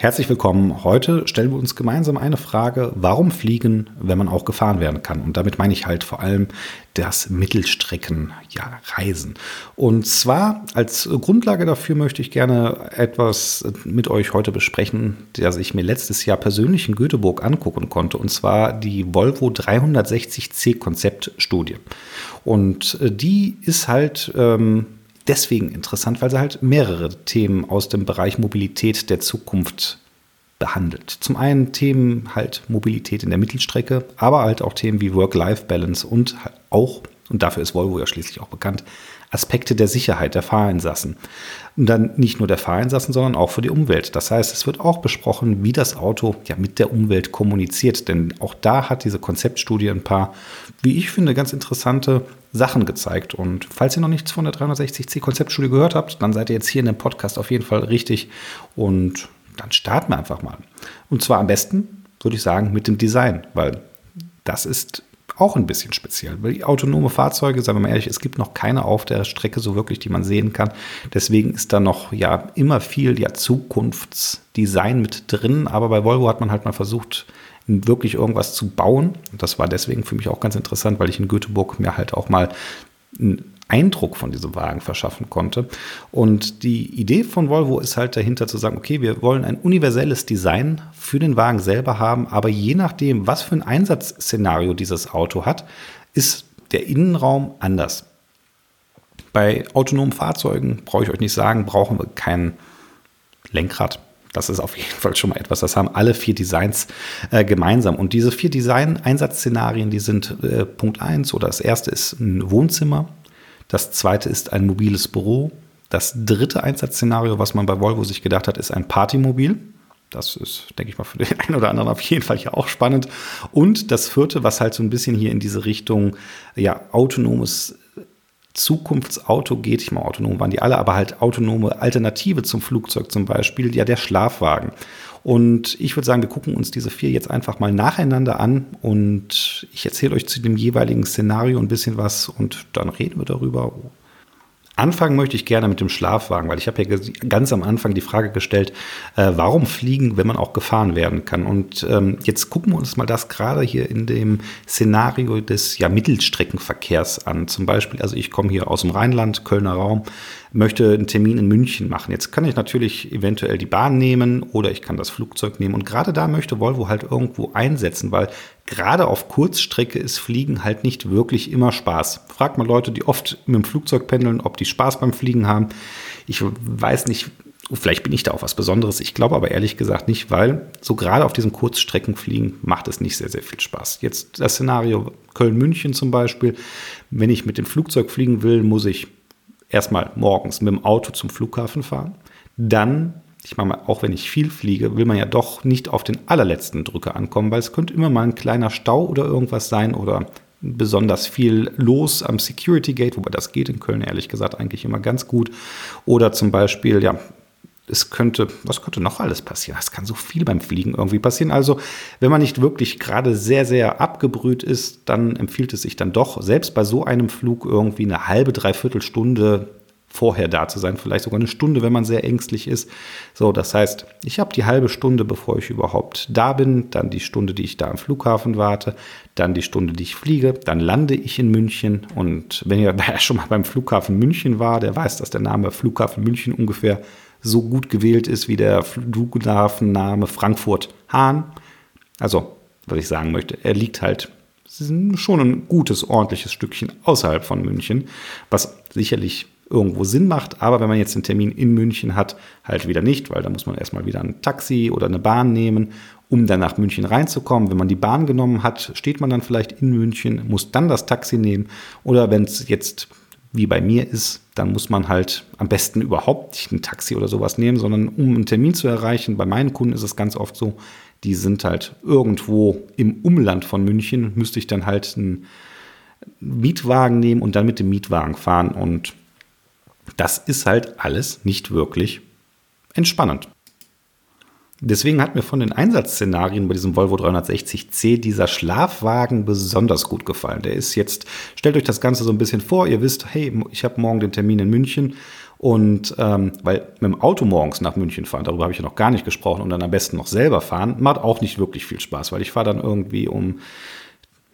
Herzlich willkommen. Heute stellen wir uns gemeinsam eine Frage, warum fliegen, wenn man auch gefahren werden kann? Und damit meine ich halt vor allem das Mittelstreckenreisen. Ja, Und zwar als Grundlage dafür möchte ich gerne etwas mit euch heute besprechen, das ich mir letztes Jahr persönlich in Göteborg angucken konnte. Und zwar die Volvo 360C Konzeptstudie. Und äh, die ist halt ähm, deswegen interessant, weil sie halt mehrere Themen aus dem Bereich Mobilität der Zukunft behandelt. Zum einen Themen halt Mobilität in der Mittelstrecke, aber halt auch Themen wie Work-Life-Balance und auch, und dafür ist Volvo ja schließlich auch bekannt, Aspekte der Sicherheit der Fahrinsassen. Und dann nicht nur der Fahrinsassen, sondern auch für die Umwelt. Das heißt, es wird auch besprochen, wie das Auto ja mit der Umwelt kommuniziert. Denn auch da hat diese Konzeptstudie ein paar, wie ich finde, ganz interessante Sachen gezeigt. Und falls ihr noch nichts von der 360C Konzeptstudie gehört habt, dann seid ihr jetzt hier in dem Podcast auf jeden Fall richtig. Und dann starten wir einfach mal. Und zwar am besten, würde ich sagen, mit dem Design, weil das ist auch ein bisschen speziell. Weil die autonome Fahrzeuge, sagen wir mal ehrlich, es gibt noch keine auf der Strecke so wirklich, die man sehen kann. Deswegen ist da noch ja immer viel ja Zukunftsdesign mit drin. Aber bei Volvo hat man halt mal versucht, wirklich irgendwas zu bauen. Und das war deswegen für mich auch ganz interessant, weil ich in Göteborg mir halt auch mal ein Eindruck von diesem Wagen verschaffen konnte. Und die Idee von Volvo ist halt dahinter zu sagen, okay, wir wollen ein universelles Design für den Wagen selber haben, aber je nachdem, was für ein Einsatzszenario dieses Auto hat, ist der Innenraum anders. Bei autonomen Fahrzeugen, brauche ich euch nicht sagen, brauchen wir kein Lenkrad. Das ist auf jeden Fall schon mal etwas. Das haben alle vier Designs äh, gemeinsam. Und diese vier Design-Einsatzszenarien, die sind äh, Punkt 1 oder das erste ist ein Wohnzimmer, das zweite ist ein mobiles Büro. Das dritte Einsatzszenario, was man bei Volvo sich gedacht hat, ist ein Partymobil. Das ist, denke ich mal, für den einen oder anderen auf jeden Fall ja auch spannend. Und das vierte, was halt so ein bisschen hier in diese Richtung, ja, autonomes Zukunftsauto geht. Ich meine, autonom waren die alle, aber halt autonome Alternative zum Flugzeug zum Beispiel, ja, der Schlafwagen. Und ich würde sagen, wir gucken uns diese vier jetzt einfach mal nacheinander an und ich erzähle euch zu dem jeweiligen Szenario ein bisschen was und dann reden wir darüber, Anfangen möchte ich gerne mit dem Schlafwagen, weil ich habe ja ganz am Anfang die Frage gestellt, äh, warum fliegen, wenn man auch gefahren werden kann. Und ähm, jetzt gucken wir uns mal das gerade hier in dem Szenario des ja, Mittelstreckenverkehrs an. Zum Beispiel, also ich komme hier aus dem Rheinland, Kölner Raum, möchte einen Termin in München machen. Jetzt kann ich natürlich eventuell die Bahn nehmen oder ich kann das Flugzeug nehmen. Und gerade da möchte Volvo halt irgendwo einsetzen, weil gerade auf Kurzstrecke ist Fliegen halt nicht wirklich immer Spaß. Fragt mal Leute, die oft mit dem Flugzeug pendeln, ob die Spaß beim Fliegen haben. Ich weiß nicht, vielleicht bin ich da auch was Besonderes. Ich glaube aber ehrlich gesagt nicht, weil so gerade auf diesen Kurzstreckenfliegen macht es nicht sehr, sehr viel Spaß. Jetzt das Szenario Köln-München zum Beispiel. Wenn ich mit dem Flugzeug fliegen will, muss ich erstmal morgens mit dem Auto zum Flughafen fahren. Dann, ich meine mal, auch wenn ich viel fliege, will man ja doch nicht auf den allerletzten Drücker ankommen, weil es könnte immer mal ein kleiner Stau oder irgendwas sein oder besonders viel los am Security Gate, wobei das geht in Köln ehrlich gesagt eigentlich immer ganz gut. Oder zum Beispiel, ja, es könnte, was könnte noch alles passieren? Es kann so viel beim Fliegen irgendwie passieren. Also, wenn man nicht wirklich gerade sehr, sehr abgebrüht ist, dann empfiehlt es sich dann doch, selbst bei so einem Flug irgendwie eine halbe, dreiviertel Stunde vorher da zu sein, vielleicht sogar eine Stunde, wenn man sehr ängstlich ist. So, das heißt, ich habe die halbe Stunde, bevor ich überhaupt da bin, dann die Stunde, die ich da am Flughafen warte, dann die Stunde, die ich fliege, dann lande ich in München und wenn ihr da schon mal beim Flughafen München war, der weiß, dass der Name Flughafen München ungefähr so gut gewählt ist wie der Flughafenname Frankfurt-Hahn. Also, was ich sagen möchte, er liegt halt schon ein gutes, ordentliches Stückchen außerhalb von München, was sicherlich irgendwo Sinn macht, aber wenn man jetzt einen Termin in München hat, halt wieder nicht, weil da muss man erstmal wieder ein Taxi oder eine Bahn nehmen, um dann nach München reinzukommen. Wenn man die Bahn genommen hat, steht man dann vielleicht in München, muss dann das Taxi nehmen oder wenn es jetzt wie bei mir ist, dann muss man halt am besten überhaupt nicht ein Taxi oder sowas nehmen, sondern um einen Termin zu erreichen, bei meinen Kunden ist es ganz oft so, die sind halt irgendwo im Umland von München, müsste ich dann halt einen Mietwagen nehmen und dann mit dem Mietwagen fahren und das ist halt alles nicht wirklich entspannend. Deswegen hat mir von den Einsatzszenarien bei diesem Volvo 360c dieser Schlafwagen besonders gut gefallen. Der ist jetzt, stellt euch das Ganze so ein bisschen vor, ihr wisst, hey, ich habe morgen den Termin in München und ähm, weil mit dem Auto morgens nach München fahren, darüber habe ich ja noch gar nicht gesprochen, und dann am besten noch selber fahren, macht auch nicht wirklich viel Spaß, weil ich fahre dann irgendwie um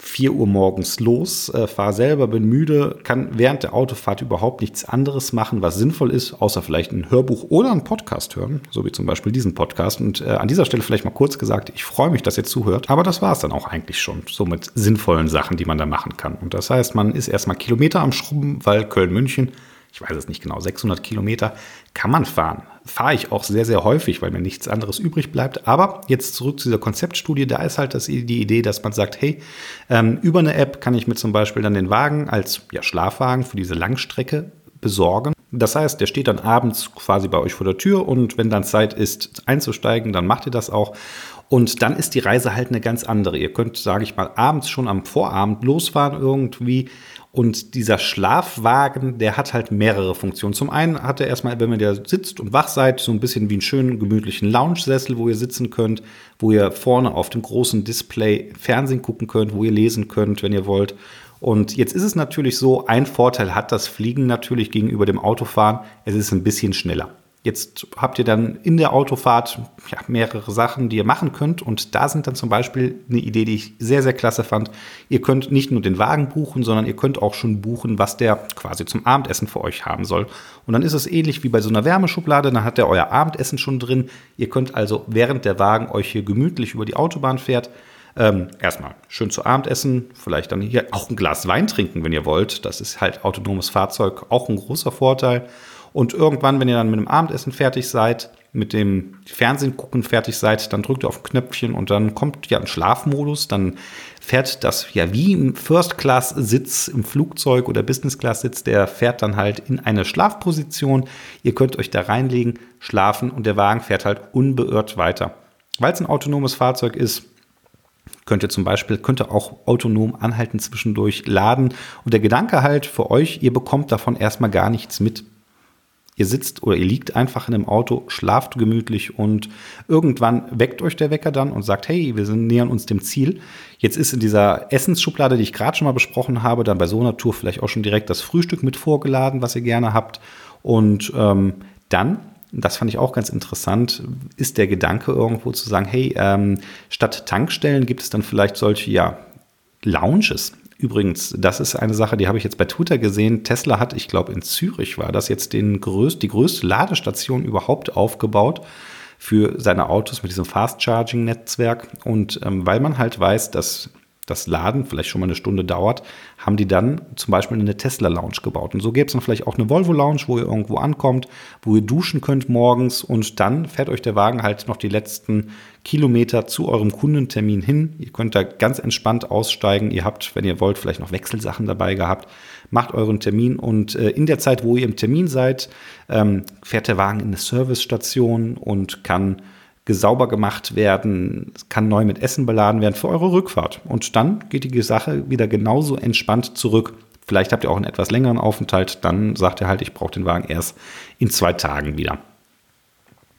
4 Uhr morgens los, äh, fahre selber, bin müde, kann während der Autofahrt überhaupt nichts anderes machen, was sinnvoll ist, außer vielleicht ein Hörbuch oder einen Podcast hören, so wie zum Beispiel diesen Podcast. Und äh, an dieser Stelle vielleicht mal kurz gesagt, ich freue mich, dass ihr zuhört, aber das war es dann auch eigentlich schon, so mit sinnvollen Sachen, die man da machen kann. Und das heißt, man ist erstmal Kilometer am Schrubben, weil Köln-München ich weiß es nicht genau, 600 Kilometer kann man fahren. Fahre ich auch sehr, sehr häufig, weil mir nichts anderes übrig bleibt. Aber jetzt zurück zu dieser Konzeptstudie. Da ist halt das, die Idee, dass man sagt, hey, ähm, über eine App kann ich mir zum Beispiel dann den Wagen als ja, Schlafwagen für diese Langstrecke besorgen. Das heißt, der steht dann abends quasi bei euch vor der Tür und wenn dann Zeit ist einzusteigen, dann macht ihr das auch. Und dann ist die Reise halt eine ganz andere. Ihr könnt, sage ich mal, abends schon am Vorabend losfahren irgendwie und dieser Schlafwagen, der hat halt mehrere Funktionen. Zum einen hat er erstmal, wenn man da sitzt und wach seid, so ein bisschen wie einen schönen, gemütlichen Lounge-Sessel, wo ihr sitzen könnt, wo ihr vorne auf dem großen Display Fernsehen gucken könnt, wo ihr lesen könnt, wenn ihr wollt. Und jetzt ist es natürlich so, ein Vorteil hat das Fliegen natürlich gegenüber dem Autofahren, es ist ein bisschen schneller. Jetzt habt ihr dann in der Autofahrt ja, mehrere Sachen, die ihr machen könnt. Und da sind dann zum Beispiel eine Idee, die ich sehr, sehr klasse fand. Ihr könnt nicht nur den Wagen buchen, sondern ihr könnt auch schon buchen, was der quasi zum Abendessen für euch haben soll. Und dann ist es ähnlich wie bei so einer Wärmeschublade. Dann hat er euer Abendessen schon drin. Ihr könnt also, während der Wagen euch hier gemütlich über die Autobahn fährt, ähm, erstmal schön zu Abend essen, vielleicht dann hier auch ein Glas Wein trinken, wenn ihr wollt. Das ist halt autonomes Fahrzeug auch ein großer Vorteil. Und irgendwann, wenn ihr dann mit dem Abendessen fertig seid, mit dem Fernsehen gucken fertig seid, dann drückt ihr auf ein Knöpfchen und dann kommt ja ein Schlafmodus. Dann fährt das ja wie im First-Class-Sitz im Flugzeug oder Business-Class-Sitz, der fährt dann halt in eine Schlafposition. Ihr könnt euch da reinlegen, schlafen und der Wagen fährt halt unbeirrt weiter. Weil es ein autonomes Fahrzeug ist, könnt ihr zum Beispiel, könnt ihr auch autonom anhalten zwischendurch laden. Und der Gedanke halt für euch, ihr bekommt davon erstmal gar nichts mit. Ihr sitzt oder ihr liegt einfach in einem Auto, schlaft gemütlich und irgendwann weckt euch der Wecker dann und sagt, hey, wir sind, nähern uns dem Ziel. Jetzt ist in dieser Essensschublade, die ich gerade schon mal besprochen habe, dann bei so einer Tour vielleicht auch schon direkt das Frühstück mit vorgeladen, was ihr gerne habt. Und ähm, dann, das fand ich auch ganz interessant, ist der Gedanke irgendwo zu sagen, hey, ähm, statt Tankstellen gibt es dann vielleicht solche, ja, Lounges, Übrigens, das ist eine Sache, die habe ich jetzt bei Twitter gesehen. Tesla hat, ich glaube, in Zürich war das jetzt den größt, die größte Ladestation überhaupt aufgebaut für seine Autos mit diesem Fast-Charging-Netzwerk. Und ähm, weil man halt weiß, dass das Laden vielleicht schon mal eine Stunde dauert, haben die dann zum Beispiel eine Tesla Lounge gebaut. Und so gäbe es dann vielleicht auch eine Volvo Lounge, wo ihr irgendwo ankommt, wo ihr duschen könnt morgens und dann fährt euch der Wagen halt noch die letzten Kilometer zu eurem Kundentermin hin. Ihr könnt da ganz entspannt aussteigen. Ihr habt, wenn ihr wollt, vielleicht noch Wechselsachen dabei gehabt. Macht euren Termin und äh, in der Zeit, wo ihr im Termin seid, ähm, fährt der Wagen in eine Servicestation und kann gesauber gemacht werden, kann neu mit Essen beladen werden für eure Rückfahrt. Und dann geht die Sache wieder genauso entspannt zurück. Vielleicht habt ihr auch einen etwas längeren Aufenthalt, dann sagt ihr halt, ich brauche den Wagen erst in zwei Tagen wieder.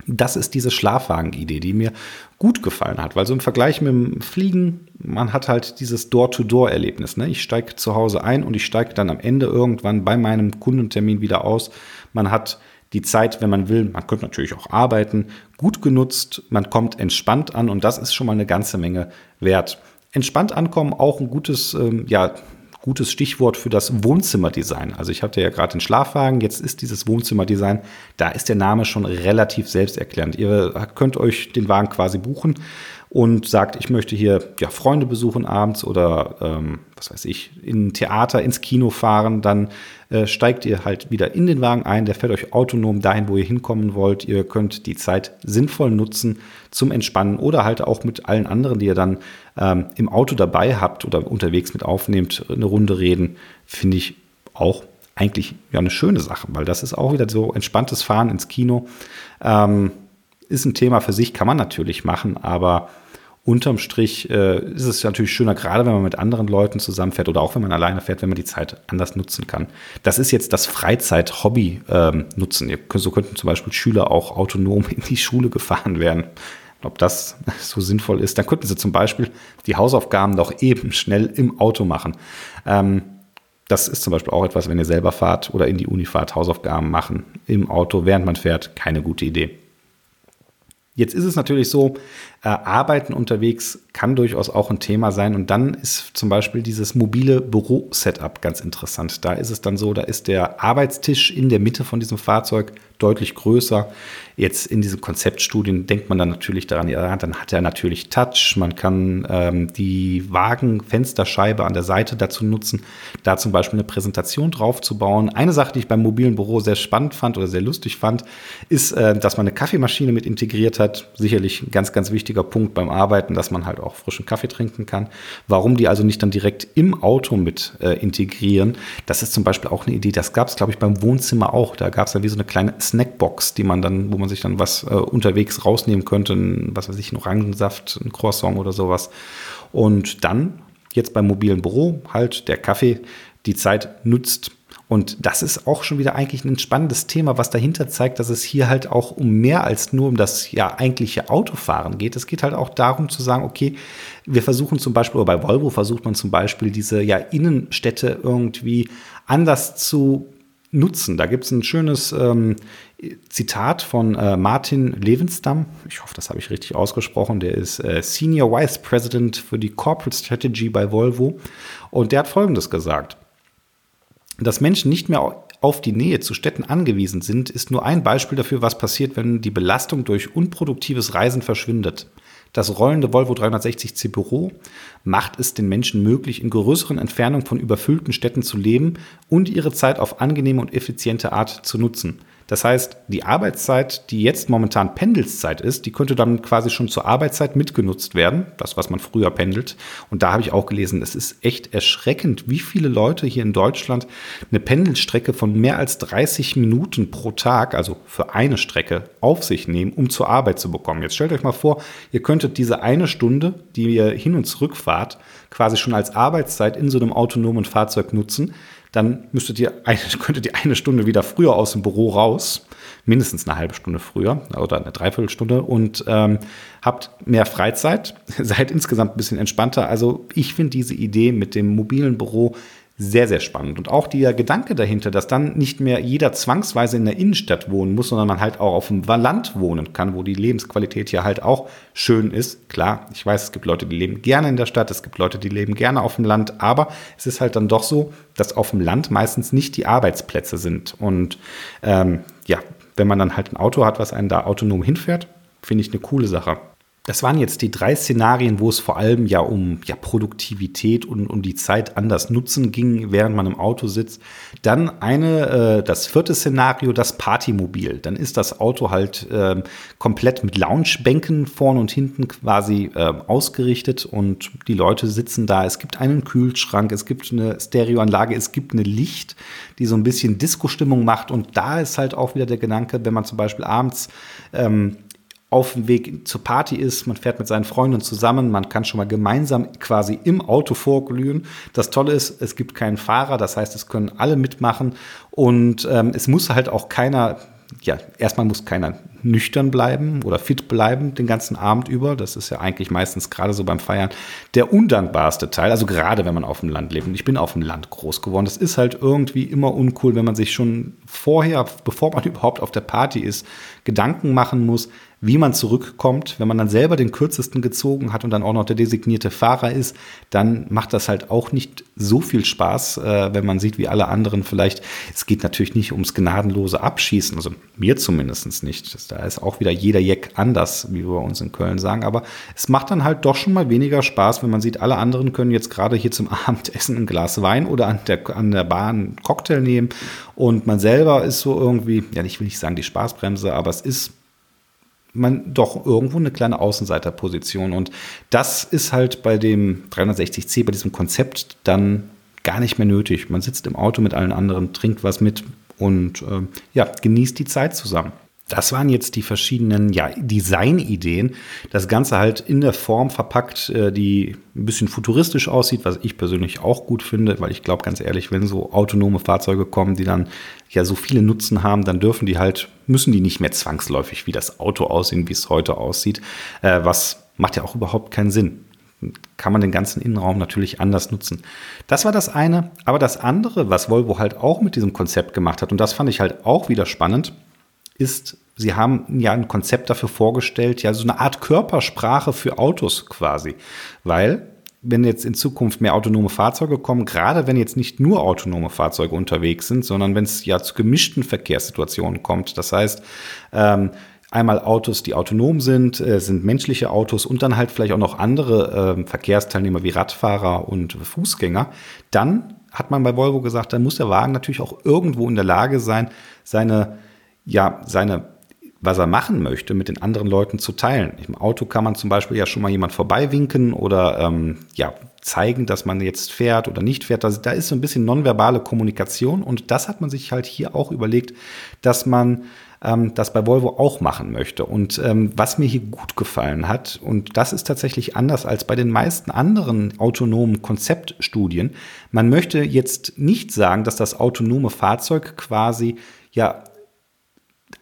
Das ist diese Schlafwagen-Idee, die mir gut gefallen hat, weil so im Vergleich mit dem Fliegen, man hat halt dieses Door-to-Door-Erlebnis. Ne? Ich steige zu Hause ein und ich steige dann am Ende irgendwann bei meinem Kundentermin wieder aus. Man hat die Zeit, wenn man will, man könnte natürlich auch arbeiten, gut genutzt, man kommt entspannt an und das ist schon mal eine ganze Menge wert. Entspannt ankommen, auch ein gutes, ähm, ja, gutes Stichwort für das Wohnzimmerdesign. Also ich hatte ja gerade den Schlafwagen, jetzt ist dieses Wohnzimmerdesign, da ist der Name schon relativ selbsterklärend. Ihr könnt euch den Wagen quasi buchen und sagt, ich möchte hier ja, Freunde besuchen abends oder ähm, was weiß ich, in ein Theater, ins Kino fahren, dann äh, steigt ihr halt wieder in den Wagen ein, der fährt euch autonom dahin, wo ihr hinkommen wollt. Ihr könnt die Zeit sinnvoll nutzen zum Entspannen oder halt auch mit allen anderen, die ihr dann ähm, im Auto dabei habt oder unterwegs mit aufnehmt, eine Runde reden, finde ich auch eigentlich ja eine schöne Sache, weil das ist auch wieder so entspanntes Fahren ins Kino. Ähm, ist ein Thema für sich, kann man natürlich machen, aber unterm Strich äh, ist es natürlich schöner, gerade wenn man mit anderen Leuten zusammenfährt oder auch wenn man alleine fährt, wenn man die Zeit anders nutzen kann. Das ist jetzt das Freizeit-Hobby ähm, nutzen. So könnten zum Beispiel Schüler auch autonom in die Schule gefahren werden. ob das so sinnvoll ist. Dann könnten Sie zum Beispiel die Hausaufgaben doch eben schnell im Auto machen. Ähm, das ist zum Beispiel auch etwas, wenn ihr selber fahrt oder in die Uni fahrt, Hausaufgaben machen im Auto, während man fährt, keine gute Idee. Jetzt ist es natürlich so, äh, Arbeiten unterwegs kann durchaus auch ein Thema sein. Und dann ist zum Beispiel dieses mobile Büro-Setup ganz interessant. Da ist es dann so, da ist der Arbeitstisch in der Mitte von diesem Fahrzeug deutlich größer. Jetzt in diesen Konzeptstudien denkt man dann natürlich daran, ja, dann hat er natürlich Touch. Man kann ähm, die Wagenfensterscheibe an der Seite dazu nutzen, da zum Beispiel eine Präsentation drauf zu bauen. Eine Sache, die ich beim mobilen Büro sehr spannend fand oder sehr lustig fand, ist, äh, dass man eine Kaffeemaschine mit integriert hat. Sicherlich ein ganz, ganz wichtiger Punkt beim Arbeiten, dass man halt auch frischen Kaffee trinken kann. Warum die also nicht dann direkt im Auto mit äh, integrieren, das ist zum Beispiel auch eine Idee. Das gab es, glaube ich, beim Wohnzimmer auch. Da gab es dann wie so eine kleine Snackbox, die man dann, wo man sich dann was äh, unterwegs rausnehmen könnte, ein, was weiß ich, ein Orangensaft, ein Croissant oder sowas. Und dann jetzt beim mobilen Büro halt der Kaffee die Zeit nutzt, und das ist auch schon wieder eigentlich ein spannendes Thema, was dahinter zeigt, dass es hier halt auch um mehr als nur um das ja eigentliche Autofahren geht. Es geht halt auch darum zu sagen, okay, wir versuchen zum Beispiel, oder bei Volvo versucht man zum Beispiel diese ja Innenstädte irgendwie anders zu nutzen. Da gibt es ein schönes ähm, Zitat von äh, Martin Levenstam. Ich hoffe, das habe ich richtig ausgesprochen. Der ist äh, Senior Vice President für die Corporate Strategy bei Volvo. Und der hat Folgendes gesagt. Dass Menschen nicht mehr auf die Nähe zu Städten angewiesen sind, ist nur ein Beispiel dafür, was passiert, wenn die Belastung durch unproduktives Reisen verschwindet. Das rollende Volvo 360C Büro macht es den Menschen möglich, in größeren Entfernungen von überfüllten Städten zu leben und ihre Zeit auf angenehme und effiziente Art zu nutzen. Das heißt, die Arbeitszeit, die jetzt momentan Pendelszeit ist, die könnte dann quasi schon zur Arbeitszeit mitgenutzt werden, das, was man früher pendelt. Und da habe ich auch gelesen, es ist echt erschreckend, wie viele Leute hier in Deutschland eine Pendelstrecke von mehr als 30 Minuten pro Tag, also für eine Strecke, auf sich nehmen, um zur Arbeit zu bekommen. Jetzt stellt euch mal vor, ihr könntet diese eine Stunde, die ihr hin und zurück fahrt, quasi schon als Arbeitszeit in so einem autonomen Fahrzeug nutzen dann müsstet ihr eine, könntet ihr eine Stunde wieder früher aus dem Büro raus, mindestens eine halbe Stunde früher oder eine Dreiviertelstunde und ähm, habt mehr Freizeit, seid insgesamt ein bisschen entspannter. Also ich finde diese Idee mit dem mobilen Büro sehr, sehr spannend. Und auch der Gedanke dahinter, dass dann nicht mehr jeder zwangsweise in der Innenstadt wohnen muss, sondern man halt auch auf dem Land wohnen kann, wo die Lebensqualität ja halt auch schön ist. Klar, ich weiß, es gibt Leute, die leben gerne in der Stadt, es gibt Leute, die leben gerne auf dem Land, aber es ist halt dann doch so, dass auf dem Land meistens nicht die Arbeitsplätze sind. Und ähm, ja, wenn man dann halt ein Auto hat, was einen da autonom hinfährt, finde ich eine coole Sache. Das waren jetzt die drei Szenarien, wo es vor allem ja um ja, Produktivität und um die Zeit anders nutzen ging, während man im Auto sitzt. Dann eine, äh, das vierte Szenario, das Partymobil. Dann ist das Auto halt äh, komplett mit Loungebänken vorn und hinten quasi äh, ausgerichtet und die Leute sitzen da. Es gibt einen Kühlschrank, es gibt eine Stereoanlage, es gibt eine Licht, die so ein bisschen Disco-Stimmung macht. Und da ist halt auch wieder der Gedanke, wenn man zum Beispiel abends ähm, auf dem Weg zur Party ist, man fährt mit seinen Freunden zusammen, man kann schon mal gemeinsam quasi im Auto vorglühen. Das Tolle ist, es gibt keinen Fahrer, das heißt, es können alle mitmachen und ähm, es muss halt auch keiner ja, erstmal muss keiner nüchtern bleiben oder fit bleiben den ganzen Abend über. Das ist ja eigentlich meistens gerade so beim Feiern der undankbarste Teil. Also gerade wenn man auf dem Land lebt. Und ich bin auf dem Land groß geworden. Das ist halt irgendwie immer uncool, wenn man sich schon vorher, bevor man überhaupt auf der Party ist, Gedanken machen muss, wie man zurückkommt. Wenn man dann selber den kürzesten gezogen hat und dann auch noch der designierte Fahrer ist, dann macht das halt auch nicht so viel Spaß, äh, wenn man sieht, wie alle anderen vielleicht, es geht natürlich nicht ums gnadenlose Abschießen, also mir zumindest nicht. Da ist auch wieder jeder Jack anders, wie wir bei uns in Köln sagen, aber es macht dann halt doch schon mal weniger Spaß, wenn man sieht, alle anderen können jetzt gerade hier zum Abendessen ein Glas Wein oder an der, an der Bar einen Cocktail nehmen und man selber ist so irgendwie, ja, ich will nicht sagen die Spaßbremse, aber es ist man doch irgendwo eine kleine Außenseiterposition. Und das ist halt bei dem 360C, bei diesem Konzept dann gar nicht mehr nötig. Man sitzt im Auto mit allen anderen, trinkt was mit und äh, ja, genießt die Zeit zusammen. Das waren jetzt die verschiedenen ja, Designideen. Das Ganze halt in der Form verpackt, äh, die ein bisschen futuristisch aussieht, was ich persönlich auch gut finde, weil ich glaube ganz ehrlich, wenn so autonome Fahrzeuge kommen, die dann ja so viele Nutzen haben, dann dürfen die halt, müssen die nicht mehr zwangsläufig wie das Auto aussehen, wie es heute aussieht. Äh, was macht ja auch überhaupt keinen Sinn. Kann man den ganzen Innenraum natürlich anders nutzen. Das war das eine. Aber das andere, was Volvo halt auch mit diesem Konzept gemacht hat, und das fand ich halt auch wieder spannend, ist, sie haben ja ein Konzept dafür vorgestellt, ja, so eine Art Körpersprache für Autos quasi. Weil, wenn jetzt in Zukunft mehr autonome Fahrzeuge kommen, gerade wenn jetzt nicht nur autonome Fahrzeuge unterwegs sind, sondern wenn es ja zu gemischten Verkehrssituationen kommt, das heißt, ähm, einmal Autos, die autonom sind, äh, sind menschliche Autos und dann halt vielleicht auch noch andere äh, Verkehrsteilnehmer wie Radfahrer und Fußgänger, dann hat man bei Volvo gesagt, dann muss der Wagen natürlich auch irgendwo in der Lage sein, seine ja seine, was er machen möchte, mit den anderen Leuten zu teilen. Im Auto kann man zum Beispiel ja schon mal jemand vorbeiwinken oder ähm, ja, zeigen, dass man jetzt fährt oder nicht fährt. Also da ist so ein bisschen nonverbale Kommunikation und das hat man sich halt hier auch überlegt, dass man ähm, das bei Volvo auch machen möchte. Und ähm, was mir hier gut gefallen hat, und das ist tatsächlich anders als bei den meisten anderen autonomen Konzeptstudien, man möchte jetzt nicht sagen, dass das autonome Fahrzeug quasi ja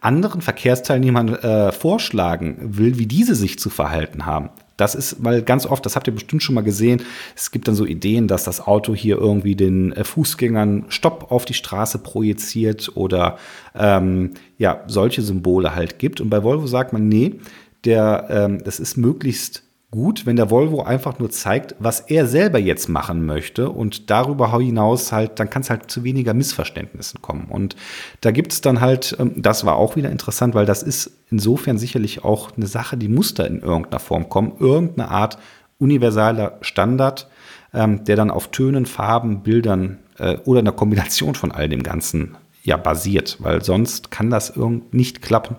anderen Verkehrsteilnehmern äh, vorschlagen will, wie diese sich zu verhalten haben. Das ist, weil ganz oft, das habt ihr bestimmt schon mal gesehen, es gibt dann so Ideen, dass das Auto hier irgendwie den äh, Fußgängern Stopp auf die Straße projiziert oder ähm, ja, solche Symbole halt gibt. Und bei Volvo sagt man, nee, der, ähm, das ist möglichst gut, wenn der Volvo einfach nur zeigt, was er selber jetzt machen möchte und darüber hinaus halt, dann kann es halt zu weniger Missverständnissen kommen. Und da gibt es dann halt, ähm, das war auch wieder interessant, weil das ist insofern sicherlich auch eine Sache, die muss da in irgendeiner Form kommen, irgendeine Art universaler Standard, ähm, der dann auf Tönen, Farben, Bildern äh, oder einer Kombination von all dem Ganzen ja basiert, weil sonst kann das irgend nicht klappen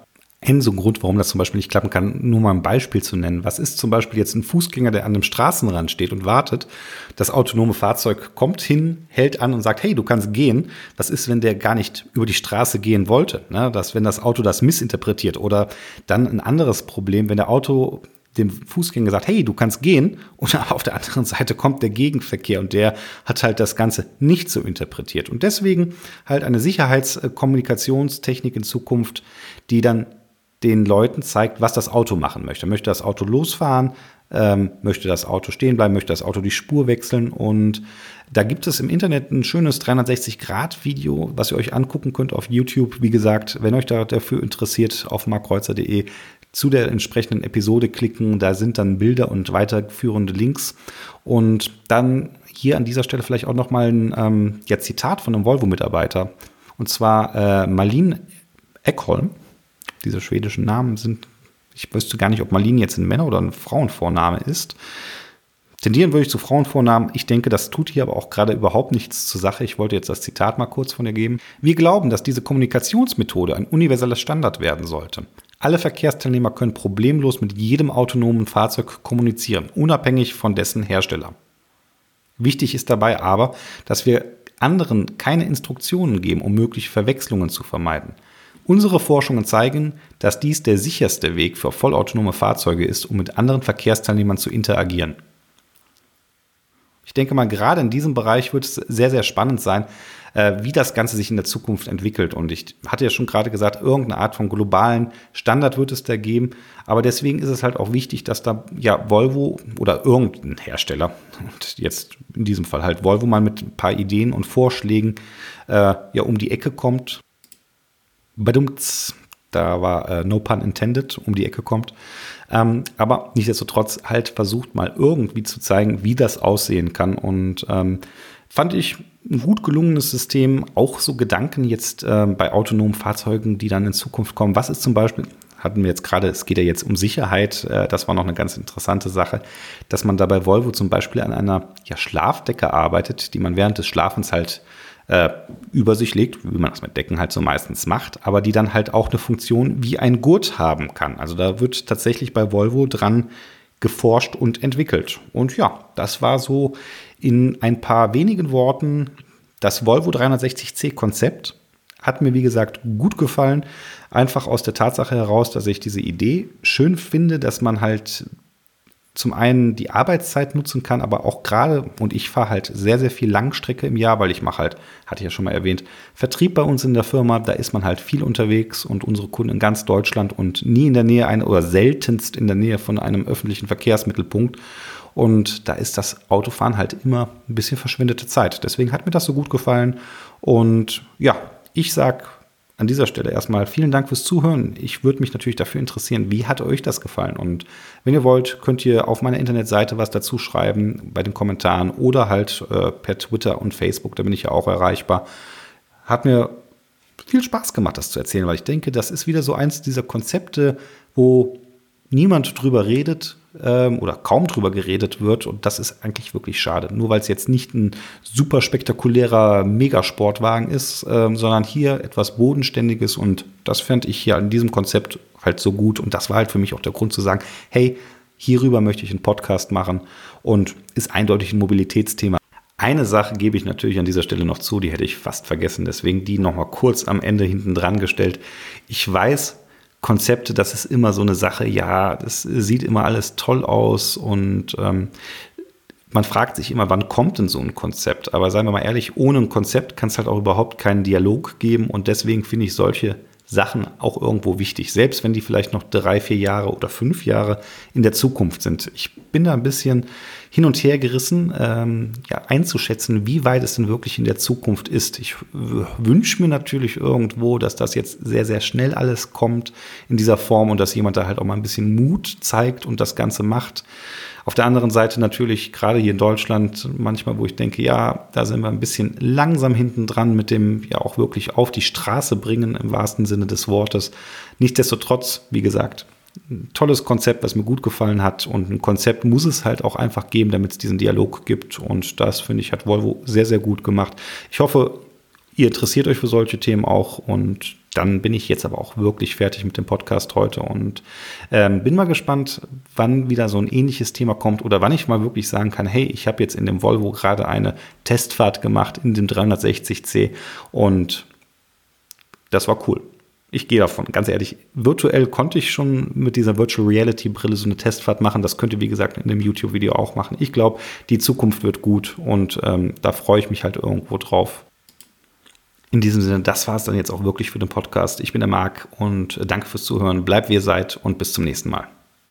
so ein Grund, warum das zum Beispiel nicht klappen kann, nur mal ein Beispiel zu nennen. Was ist zum Beispiel jetzt ein Fußgänger, der an einem Straßenrand steht und wartet? Das autonome Fahrzeug kommt hin, hält an und sagt, hey, du kannst gehen. Was ist, wenn der gar nicht über die Straße gehen wollte? Ne? Dass, wenn das Auto das missinterpretiert oder dann ein anderes Problem, wenn der Auto dem Fußgänger sagt, hey, du kannst gehen, und auf der anderen Seite kommt der Gegenverkehr und der hat halt das Ganze nicht so interpretiert. Und deswegen halt eine Sicherheitskommunikationstechnik in Zukunft, die dann den Leuten zeigt, was das Auto machen möchte. Möchte das Auto losfahren? Ähm, möchte das Auto stehen bleiben? Möchte das Auto die Spur wechseln? Und da gibt es im Internet ein schönes 360-Grad-Video, was ihr euch angucken könnt auf YouTube. Wie gesagt, wenn euch da dafür interessiert, auf markkreuzer.de zu der entsprechenden Episode klicken. Da sind dann Bilder und weiterführende Links. Und dann hier an dieser Stelle vielleicht auch nochmal ein ähm, ja, Zitat von einem Volvo-Mitarbeiter. Und zwar äh, Marlene Eckholm diese schwedischen Namen sind, ich wüsste gar nicht, ob Marlin jetzt ein Männer- oder ein Frauenvorname ist. Tendieren würde ich zu Frauenvornamen. Ich denke, das tut hier aber auch gerade überhaupt nichts zur Sache. Ich wollte jetzt das Zitat mal kurz von ihr geben. Wir glauben, dass diese Kommunikationsmethode ein universeller Standard werden sollte. Alle Verkehrsteilnehmer können problemlos mit jedem autonomen Fahrzeug kommunizieren, unabhängig von dessen Hersteller. Wichtig ist dabei aber, dass wir anderen keine Instruktionen geben, um mögliche Verwechslungen zu vermeiden. Unsere Forschungen zeigen, dass dies der sicherste Weg für vollautonome Fahrzeuge ist, um mit anderen Verkehrsteilnehmern zu interagieren. Ich denke mal, gerade in diesem Bereich wird es sehr, sehr spannend sein, äh, wie das Ganze sich in der Zukunft entwickelt. Und ich hatte ja schon gerade gesagt, irgendeine Art von globalen Standard wird es da geben. Aber deswegen ist es halt auch wichtig, dass da ja Volvo oder irgendein Hersteller, und jetzt in diesem Fall halt Volvo mal mit ein paar Ideen und Vorschlägen äh, ja um die Ecke kommt Badumts, da war äh, no pun intended, um die Ecke kommt. Ähm, aber nichtsdestotrotz halt versucht mal irgendwie zu zeigen, wie das aussehen kann. Und ähm, fand ich ein gut gelungenes System. Auch so Gedanken jetzt äh, bei autonomen Fahrzeugen, die dann in Zukunft kommen. Was ist zum Beispiel, hatten wir jetzt gerade, es geht ja jetzt um Sicherheit, äh, das war noch eine ganz interessante Sache, dass man da bei Volvo zum Beispiel an einer ja, Schlafdecke arbeitet, die man während des Schlafens halt äh, über sich legt, wie man das mit Decken halt so meistens macht, aber die dann halt auch eine Funktion wie ein Gurt haben kann. Also da wird tatsächlich bei Volvo dran geforscht und entwickelt. Und ja, das war so in ein paar wenigen Worten das Volvo 360C Konzept. Hat mir, wie gesagt, gut gefallen. Einfach aus der Tatsache heraus, dass ich diese Idee schön finde, dass man halt zum einen die Arbeitszeit nutzen kann, aber auch gerade, und ich fahre halt sehr, sehr viel Langstrecke im Jahr, weil ich mache halt, hatte ich ja schon mal erwähnt, Vertrieb bei uns in der Firma, da ist man halt viel unterwegs und unsere Kunden in ganz Deutschland und nie in der Nähe einer oder seltenst in der Nähe von einem öffentlichen Verkehrsmittelpunkt. Und da ist das Autofahren halt immer ein bisschen verschwendete Zeit. Deswegen hat mir das so gut gefallen. Und ja, ich sag an dieser Stelle erstmal vielen Dank fürs Zuhören. Ich würde mich natürlich dafür interessieren, wie hat euch das gefallen? Und wenn ihr wollt, könnt ihr auf meiner Internetseite was dazu schreiben bei den Kommentaren oder halt äh, per Twitter und Facebook, da bin ich ja auch erreichbar. Hat mir viel Spaß gemacht, das zu erzählen, weil ich denke, das ist wieder so eins dieser Konzepte, wo niemand drüber redet ähm, oder kaum drüber geredet wird. Und das ist eigentlich wirklich schade. Nur weil es jetzt nicht ein super spektakulärer Megasportwagen ist, ähm, sondern hier etwas Bodenständiges. Und das fände ich hier an diesem Konzept halt so gut. Und das war halt für mich auch der Grund zu sagen, hey, hierüber möchte ich einen Podcast machen und ist eindeutig ein Mobilitätsthema. Eine Sache gebe ich natürlich an dieser Stelle noch zu, die hätte ich fast vergessen, deswegen die nochmal kurz am Ende hinten dran gestellt. Ich weiß, Konzepte, das ist immer so eine Sache, ja, das sieht immer alles toll aus und ähm, man fragt sich immer, wann kommt denn so ein Konzept? Aber seien wir mal ehrlich, ohne ein Konzept kann es halt auch überhaupt keinen Dialog geben und deswegen finde ich solche Sachen auch irgendwo wichtig, selbst wenn die vielleicht noch drei, vier Jahre oder fünf Jahre in der Zukunft sind. Ich bin da ein bisschen hin und her gerissen, ähm, ja, einzuschätzen, wie weit es denn wirklich in der Zukunft ist. Ich wünsche mir natürlich irgendwo, dass das jetzt sehr, sehr schnell alles kommt in dieser Form und dass jemand da halt auch mal ein bisschen Mut zeigt und das Ganze macht. Auf der anderen Seite natürlich gerade hier in Deutschland manchmal, wo ich denke, ja, da sind wir ein bisschen langsam hinten dran mit dem ja auch wirklich auf die Straße bringen im wahrsten Sinne des Wortes. Nichtsdestotrotz, wie gesagt, ein tolles Konzept, was mir gut gefallen hat. Und ein Konzept muss es halt auch einfach geben, damit es diesen Dialog gibt. Und das, finde ich, hat Volvo sehr, sehr gut gemacht. Ich hoffe, ihr interessiert euch für solche Themen auch. Und dann bin ich jetzt aber auch wirklich fertig mit dem Podcast heute und ähm, bin mal gespannt, wann wieder so ein ähnliches Thema kommt oder wann ich mal wirklich sagen kann, hey, ich habe jetzt in dem Volvo gerade eine Testfahrt gemacht in dem 360C und das war cool. Ich gehe davon, ganz ehrlich, virtuell konnte ich schon mit dieser Virtual Reality Brille so eine Testfahrt machen. Das könnt ihr, wie gesagt, in dem YouTube-Video auch machen. Ich glaube, die Zukunft wird gut und ähm, da freue ich mich halt irgendwo drauf. In diesem Sinne, das war es dann jetzt auch wirklich für den Podcast. Ich bin der Marc und danke fürs Zuhören. Bleibt wie ihr seid und bis zum nächsten Mal.